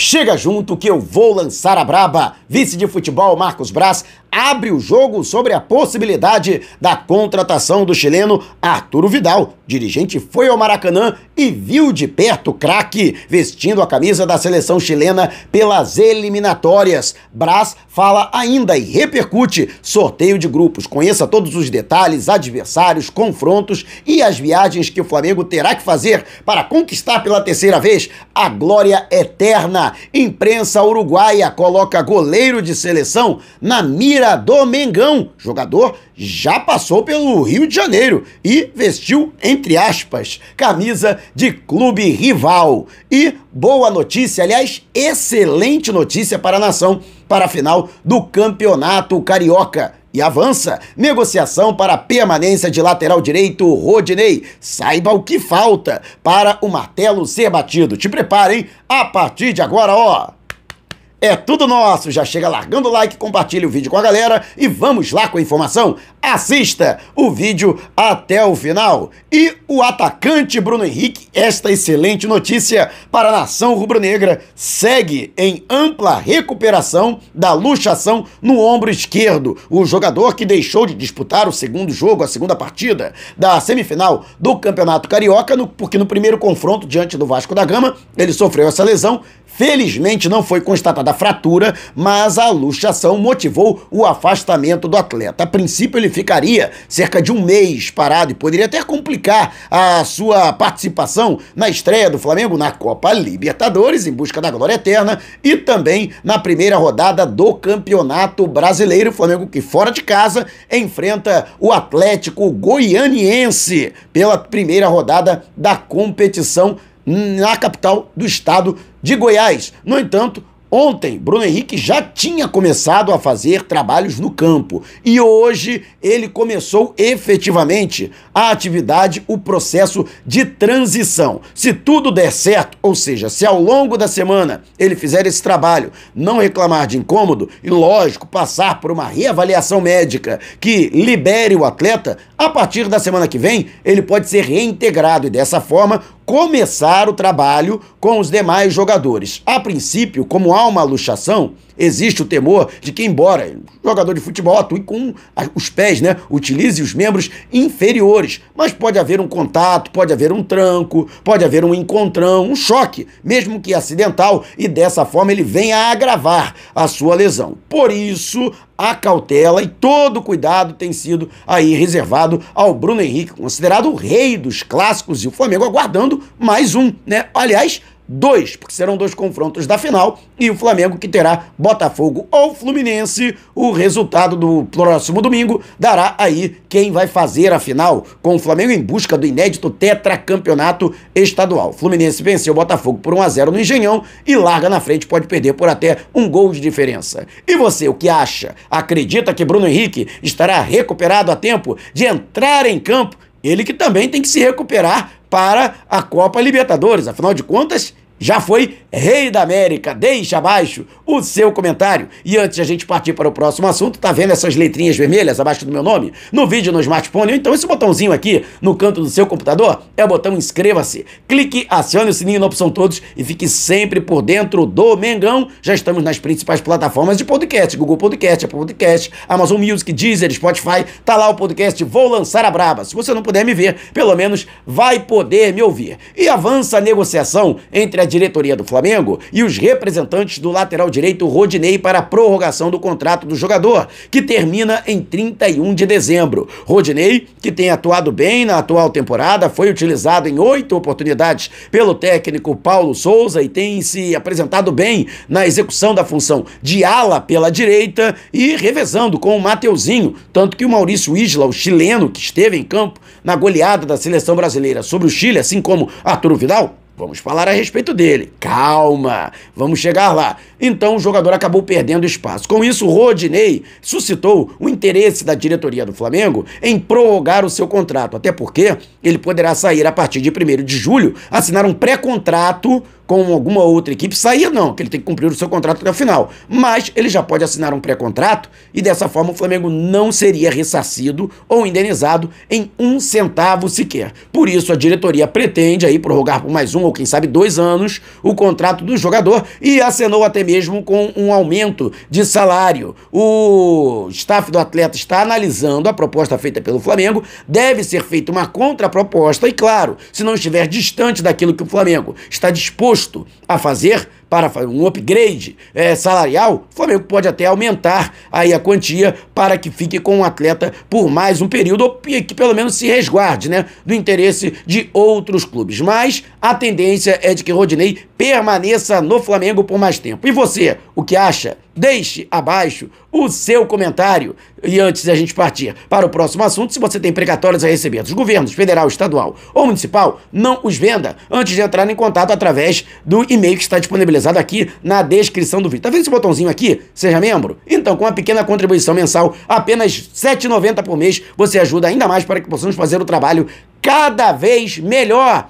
Chega junto que eu vou lançar a braba. Vice de futebol Marcos Braz abre o jogo sobre a possibilidade da contratação do chileno Arturo Vidal. Dirigente foi ao Maracanã e viu de perto o craque vestindo a camisa da seleção chilena pelas eliminatórias. Braz fala ainda e repercute sorteio de grupos. Conheça todos os detalhes, adversários, confrontos e as viagens que o Flamengo terá que fazer para conquistar pela terceira vez a glória eterna. Imprensa uruguaia coloca goleiro de seleção na mira mira do Mengão. Jogador já passou pelo Rio de Janeiro e vestiu, entre aspas, camisa de clube rival. E boa notícia, aliás, excelente notícia para a nação para a final do Campeonato Carioca. E avança. Negociação para a permanência de lateral direito Rodinei. Saiba o que falta para o martelo ser batido. Te preparem a partir de agora, ó. É tudo nosso. Já chega largando o like, compartilha o vídeo com a galera e vamos lá com a informação. Assista o vídeo até o final. E o atacante Bruno Henrique, esta excelente notícia para a nação rubro-negra, segue em ampla recuperação da luxação no ombro esquerdo. O jogador que deixou de disputar o segundo jogo, a segunda partida da semifinal do Campeonato Carioca, no, porque no primeiro confronto diante do Vasco da Gama, ele sofreu essa lesão, Felizmente não foi constatada fratura, mas a luxação motivou o afastamento do atleta. A princípio ele ficaria cerca de um mês parado e poderia até complicar a sua participação na estreia do Flamengo na Copa Libertadores em busca da glória eterna e também na primeira rodada do Campeonato Brasileiro. O Flamengo que fora de casa enfrenta o Atlético Goianiense pela primeira rodada da competição na capital do estado de Goiás. No entanto, Ontem, Bruno Henrique já tinha começado a fazer trabalhos no campo e hoje ele começou efetivamente a atividade, o processo de transição. Se tudo der certo, ou seja, se ao longo da semana ele fizer esse trabalho, não reclamar de incômodo e, lógico, passar por uma reavaliação médica que libere o atleta, a partir da semana que vem ele pode ser reintegrado e dessa forma começar o trabalho com os demais jogadores. A princípio, como há uma luxação, existe o temor de que, embora jogador de futebol atue com os pés, né, utilize os membros inferiores, mas pode haver um contato, pode haver um tranco, pode haver um encontrão, um choque, mesmo que acidental, e dessa forma ele venha a agravar a sua lesão. Por isso, a cautela e todo cuidado tem sido aí reservado ao Bruno Henrique, considerado o rei dos clássicos, e o Flamengo aguardando mais um, né? Aliás, dois, porque serão dois confrontos da final e o Flamengo que terá Botafogo ou Fluminense. O resultado do próximo domingo dará aí quem vai fazer a final com o Flamengo em busca do inédito tetracampeonato estadual. Fluminense venceu o Botafogo por 1 a 0 no Engenhão e larga na frente, pode perder por até um gol de diferença. E você, o que acha? Acredita que Bruno Henrique estará recuperado a tempo de entrar em campo? Ele que também tem que se recuperar para a Copa Libertadores. Afinal de contas, já foi Rei da América. Deixa abaixo o seu comentário. E antes de a gente partir para o próximo assunto, tá vendo essas letrinhas vermelhas abaixo do meu nome? No vídeo no smartphone, então esse botãozinho aqui no canto do seu computador é o botão inscreva-se. Clique, acione o sininho na opção todos e fique sempre por dentro do Mengão. Já estamos nas principais plataformas de podcast, Google Podcast, Apple Podcast, Amazon Music, Deezer, Spotify. Tá lá o podcast Vou Lançar a Braba. Se você não puder me ver, pelo menos vai poder me ouvir. E avança a negociação entre a diretoria do Flamengo e os representantes do lateral direito Rodinei para a prorrogação do contrato do jogador, que termina em 31 de dezembro. Rodinei, que tem atuado bem na atual temporada, foi utilizado em oito oportunidades pelo técnico Paulo Souza e tem se apresentado bem na execução da função de ala pela direita e revezando com o Mateuzinho, tanto que o Maurício Isla, o chileno que esteve em campo na goleada da seleção brasileira sobre o Chile, assim como Arturo Vidal, Vamos falar a respeito dele. Calma, vamos chegar lá. Então o jogador acabou perdendo espaço. Com isso, Rodinei suscitou o interesse da diretoria do Flamengo em prorrogar o seu contrato, até porque ele poderá sair a partir de 1 de julho, assinar um pré-contrato com alguma outra equipe, sair não, que ele tem que cumprir o seu contrato até o final. Mas ele já pode assinar um pré-contrato e dessa forma o Flamengo não seria ressarcido ou indenizado em um centavo sequer. Por isso a diretoria pretende aí prorrogar por mais um ou quem sabe dois anos o contrato do jogador e acenou até mesmo com um aumento de salário. O staff do atleta está analisando a proposta feita pelo Flamengo, deve ser feita uma contraproposta e claro, se não estiver distante daquilo que o Flamengo está disposto a fazer, para um upgrade é, salarial, o Flamengo pode até aumentar aí a quantia para que fique com o atleta por mais um período, ou que pelo menos se resguarde né, do interesse de outros clubes. Mas a tendência é de que Rodinei permaneça no Flamengo por mais tempo. E você, o que acha? Deixe abaixo o seu comentário. E antes de a gente partir para o próximo assunto, se você tem precatórios a receber dos governos federal, estadual ou municipal, não os venda antes de entrar em contato através do e-mail que está disponibilizado aqui na descrição do vídeo. Tá vendo esse botãozinho aqui? Seja membro? Então, com uma pequena contribuição mensal, apenas R$ 7,90 por mês, você ajuda ainda mais para que possamos fazer o trabalho cada vez melhor.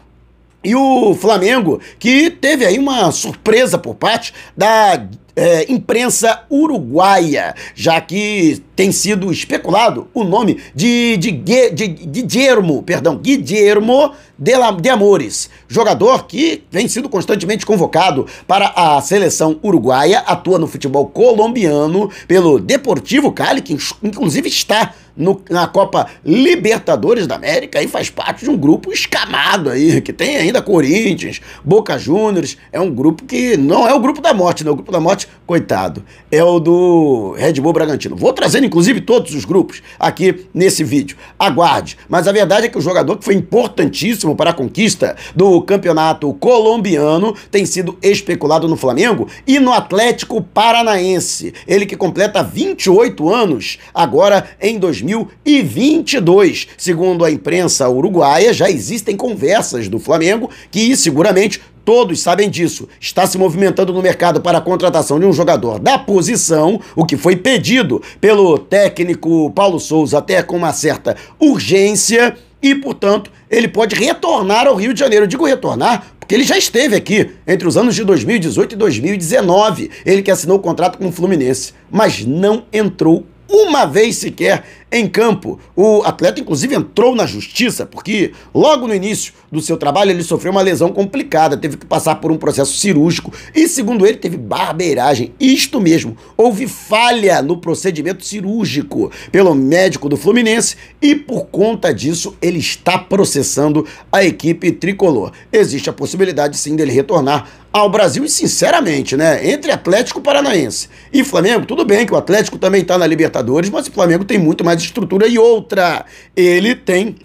E o Flamengo, que teve aí uma surpresa por parte da é, imprensa uruguaia, já que tem sido especulado o nome de, de, de, Guillermo, perdão, Guillermo de, la, de Amores, jogador que vem sido constantemente convocado para a seleção uruguaia, atua no futebol colombiano pelo Deportivo Cali, que inclusive está no, na Copa Libertadores da América e faz parte de um grupo escamado aí, que tem ainda Corinthians, Boca Juniors, é um grupo que não é o grupo da morte, não, o grupo da morte, coitado, é o do Red Bull Bragantino. Vou trazendo inclusive todos os grupos aqui nesse vídeo. Aguarde, mas a verdade é que o jogador que foi importantíssimo para a conquista do campeonato colombiano tem sido especulado no Flamengo e no Atlético Paranaense. Ele que completa 28 anos agora em 2020 2022. Segundo a imprensa uruguaia, já existem conversas do Flamengo que seguramente todos sabem disso. Está se movimentando no mercado para a contratação de um jogador da posição, o que foi pedido pelo técnico Paulo Souza até com uma certa urgência e, portanto, ele pode retornar ao Rio de Janeiro. Eu digo retornar porque ele já esteve aqui entre os anos de 2018 e 2019. Ele que assinou o contrato com o Fluminense, mas não entrou uma vez sequer em campo. O atleta, inclusive, entrou na justiça, porque logo no início do seu trabalho ele sofreu uma lesão complicada, teve que passar por um processo cirúrgico e, segundo ele, teve barbeiragem. Isto mesmo, houve falha no procedimento cirúrgico pelo médico do Fluminense e, por conta disso, ele está processando a equipe tricolor. Existe a possibilidade, sim, dele retornar ao Brasil e, sinceramente, né, entre Atlético Paranaense e Flamengo, tudo bem que o Atlético também está na Libertadores, mas o Flamengo tem muito estrutura e outra, ele tem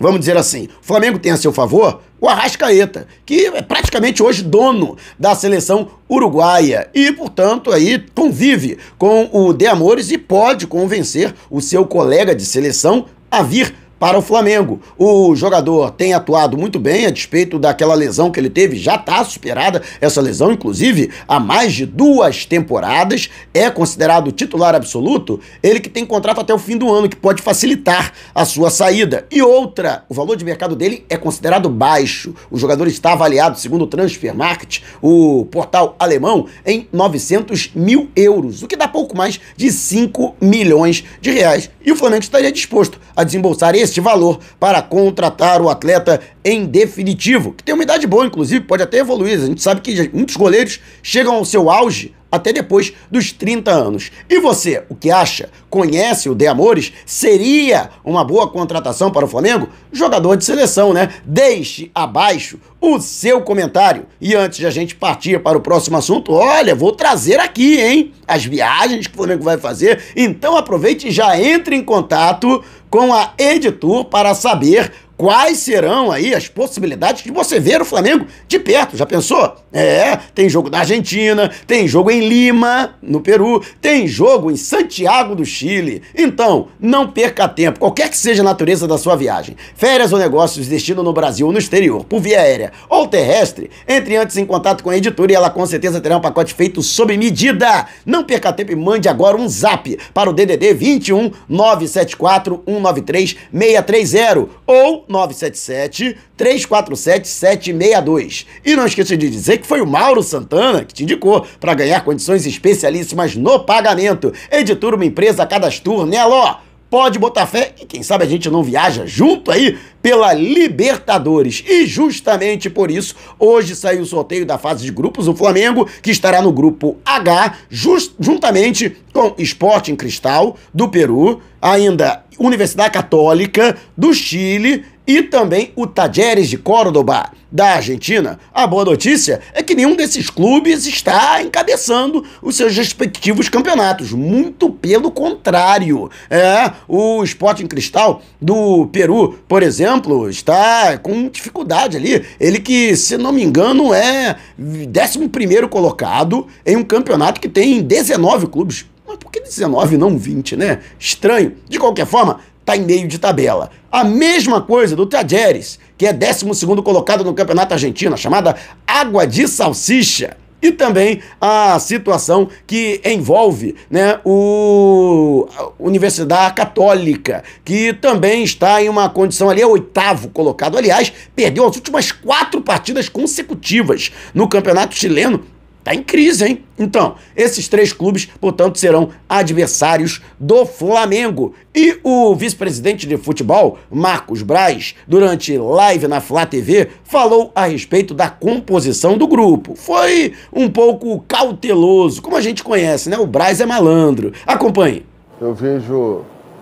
vamos dizer assim, o Flamengo tem a seu favor o Arrascaeta, que é praticamente hoje dono da seleção uruguaia. E, portanto, aí convive com o De Amores e pode convencer o seu colega de seleção a vir para o Flamengo. O jogador tem atuado muito bem, a despeito daquela lesão que ele teve, já está superada essa lesão, inclusive há mais de duas temporadas, é considerado titular absoluto, ele que tem contrato até o fim do ano, que pode facilitar a sua saída. E outra, o valor de mercado dele é considerado baixo. O jogador está avaliado, segundo o Transfer Market, o portal alemão, em 900 mil euros, o que dá pouco mais de 5 milhões de reais. E o Flamengo estaria disposto a desembolsar esse este valor para contratar o atleta em definitivo, que tem uma idade boa, inclusive, pode até evoluir. A gente sabe que muitos goleiros chegam ao seu auge até depois dos 30 anos. E você, o que acha? Conhece o De Amores? Seria uma boa contratação para o Flamengo? Jogador de seleção, né? Deixe abaixo o seu comentário. E antes de a gente partir para o próximo assunto, olha, vou trazer aqui, hein? As viagens que o Flamengo vai fazer. Então aproveite e já entre em contato com a Editor para saber quais serão aí as possibilidades de você ver o Flamengo de perto. Já pensou? É, tem jogo na Argentina, tem jogo em Lima, no Peru, tem jogo em Santiago do Chile. Então, não perca tempo, qualquer que seja a natureza da sua viagem. Férias ou negócios destino no Brasil ou no exterior, por via aérea ou terrestre, entre antes em contato com a editora e ela com certeza terá um pacote feito sob medida. Não perca tempo e mande agora um zap para o DDD 21 974 193 630 ou 977 347 762. E não esqueça de dizer que foi o Mauro Santana que te indicou para ganhar condições especialíssimas no pagamento. Editor uma empresa cadastur nela, ó pode botar fé e quem sabe a gente não viaja junto aí pela Libertadores. E justamente por isso, hoje saiu o sorteio da fase de grupos, o Flamengo, que estará no grupo H, just, juntamente com Sporting Cristal, do Peru, ainda Universidade Católica, do Chile e também o Tajeres de Córdoba, da Argentina. A boa notícia é que nenhum desses clubes está encabeçando os seus respectivos campeonatos. Muito pelo contrário. É, o Sporting Cristal do Peru, por exemplo, está com dificuldade ali. Ele que, se não me engano, é 11 colocado em um campeonato que tem 19 clubes. Mas por que 19 não 20, né? Estranho. De qualquer forma, está em meio de tabela. A mesma coisa do Tajeres, que é 12 colocado no Campeonato Argentino, chamada Água de Salsicha. E também a situação que envolve né, o Universidade Católica, que também está em uma condição ali, é oitavo colocado. Aliás, perdeu as últimas quatro partidas consecutivas no Campeonato Chileno Tá em crise, hein? Então, esses três clubes, portanto, serão adversários do Flamengo. E o vice-presidente de futebol, Marcos Braz, durante live na Flá TV, falou a respeito da composição do grupo. Foi um pouco cauteloso, como a gente conhece, né? O Braz é malandro. Acompanhe. Eu vejo,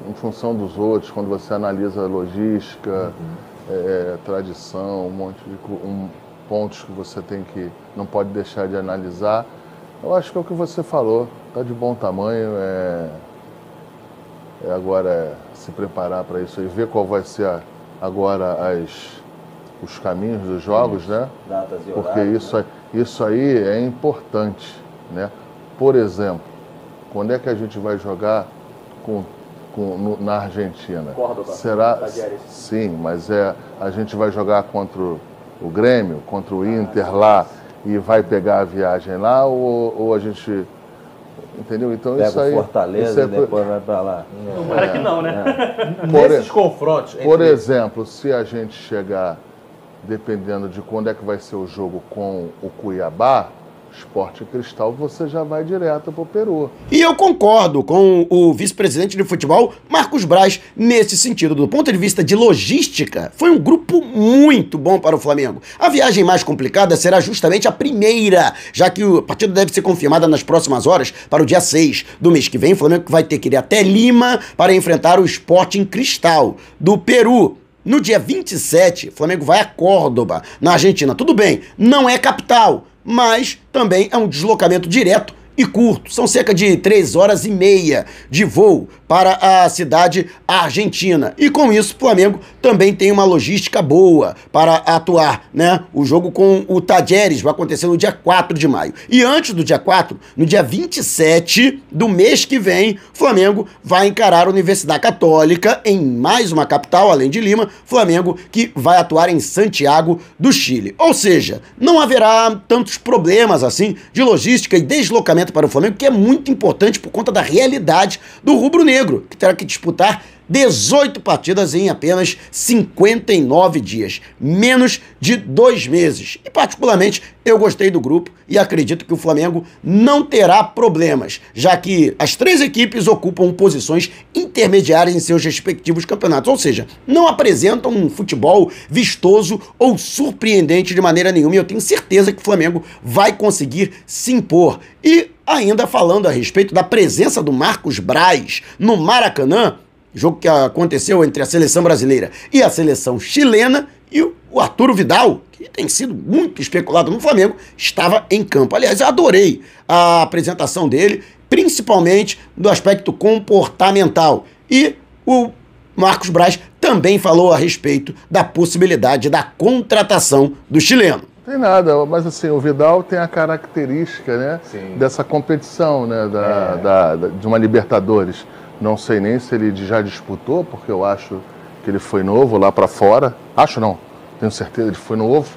em função dos outros, quando você analisa logística, uhum. é, tradição, um monte de. Um pontos que você tem que não pode deixar de analisar. Eu acho que é o que você falou, está de bom tamanho, é, é agora é se preparar para isso e ver qual vai ser a, agora as, os caminhos dos jogos, né? Datas e Porque horários, isso, né? isso aí é importante, né? Por exemplo, quando é que a gente vai jogar com, com no, na Argentina? Córdoba, Será? Sim, mas é a gente vai jogar contra o o Grêmio contra o Inter lá e vai pegar a viagem lá ou, ou a gente. Entendeu? Então Pega isso aí. Fortaleza isso é, e depois vai para lá. Tomara é, que não, né? É. Por, Nesses confrontos. Por exemplo, se a gente chegar, dependendo de quando é que vai ser o jogo com o Cuiabá, Esporte Cristal, você já vai direto para o Peru. E eu concordo com o vice-presidente de futebol, Marcos Braz, nesse sentido. Do ponto de vista de logística, foi um grupo muito bom para o Flamengo. A viagem mais complicada será justamente a primeira, já que a partida deve ser confirmada nas próximas horas, para o dia 6 do mês que vem. O Flamengo vai ter que ir até Lima para enfrentar o Sporting Cristal do Peru. No dia 27, o Flamengo vai a Córdoba, na Argentina. Tudo bem, não é capital, mas também é um deslocamento direto e curto. São cerca de três horas e meia de voo para a cidade argentina. E com isso, o Flamengo também tem uma logística boa para atuar, né? O jogo com o Tajeres vai acontecer no dia 4 de maio. E antes do dia 4, no dia 27 do mês que vem, Flamengo vai encarar a Universidade Católica em mais uma capital, além de Lima, Flamengo que vai atuar em Santiago do Chile. Ou seja, não haverá tantos problemas assim de logística e deslocamento para o Flamengo, que é muito importante por conta da realidade do rubro-negro, que terá que disputar 18 partidas em apenas 59 dias, menos de dois meses. E, particularmente, eu gostei do grupo e acredito que o Flamengo não terá problemas, já que as três equipes ocupam posições intermediárias em seus respectivos campeonatos, ou seja, não apresentam um futebol vistoso ou surpreendente de maneira nenhuma. E eu tenho certeza que o Flamengo vai conseguir se impor. E ainda falando a respeito da presença do Marcos Braz no Maracanã, jogo que aconteceu entre a seleção brasileira e a seleção chilena, e o Arturo Vidal, que tem sido muito especulado no Flamengo, estava em campo. Aliás, eu adorei a apresentação dele, principalmente do aspecto comportamental. E o Marcos Braz também falou a respeito da possibilidade da contratação do chileno. Tem nada, mas assim, o Vidal tem a característica né, dessa competição, né, da, é. da, da, de uma Libertadores. Não sei nem se ele já disputou, porque eu acho que ele foi novo lá para fora. Acho não, tenho certeza, ele foi novo.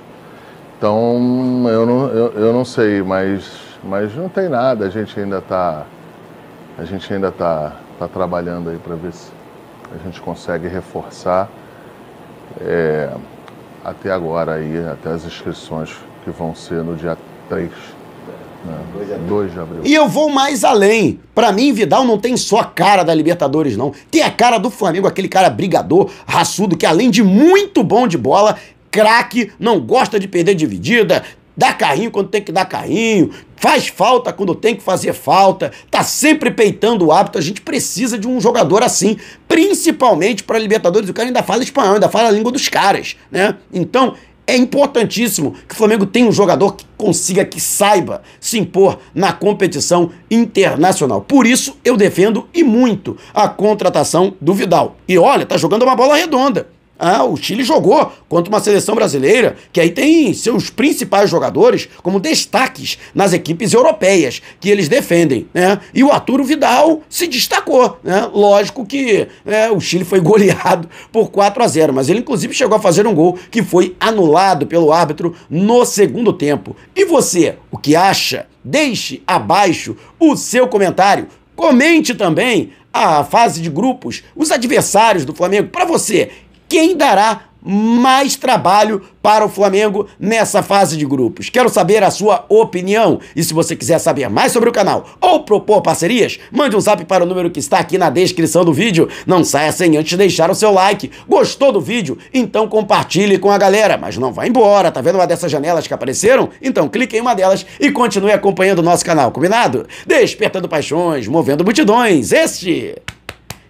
Então eu não, eu, eu não sei, mas, mas não tem nada. A gente ainda está a gente ainda tá, tá trabalhando aí para ver se a gente consegue reforçar é, até agora aí, até as inscrições que vão ser no dia 3. Né? 2 de abril. E eu vou mais além. Para mim, Vidal não tem só a cara da Libertadores, não. Tem a cara do Flamengo, aquele cara brigador, raçudo, que além de muito bom de bola, craque, não gosta de perder dividida, dá carrinho quando tem que dar carrinho, faz falta quando tem que fazer falta, tá sempre peitando o hábito. A gente precisa de um jogador assim, principalmente para Libertadores. O cara ainda fala espanhol, ainda fala a língua dos caras, né? Então, é importantíssimo que o Flamengo tenha um jogador que consiga, que saiba se impor na competição internacional. Por isso, eu defendo e muito a contratação do Vidal. E olha, tá jogando uma bola redonda. Ah, o Chile jogou contra uma seleção brasileira que aí tem seus principais jogadores como destaques nas equipes europeias que eles defendem, né? E o Arturo Vidal se destacou, né? Lógico que né, o Chile foi goleado por 4 a 0, mas ele inclusive chegou a fazer um gol que foi anulado pelo árbitro no segundo tempo. E você, o que acha? Deixe abaixo o seu comentário. Comente também a fase de grupos, os adversários do Flamengo para você quem dará mais trabalho para o Flamengo nessa fase de grupos. Quero saber a sua opinião. E se você quiser saber mais sobre o canal ou propor parcerias, mande um zap para o número que está aqui na descrição do vídeo. Não saia sem antes deixar o seu like. Gostou do vídeo? Então compartilhe com a galera. Mas não vá embora, tá vendo uma dessas janelas que apareceram? Então clique em uma delas e continue acompanhando o nosso canal, combinado? Despertando paixões, movendo multidões. Este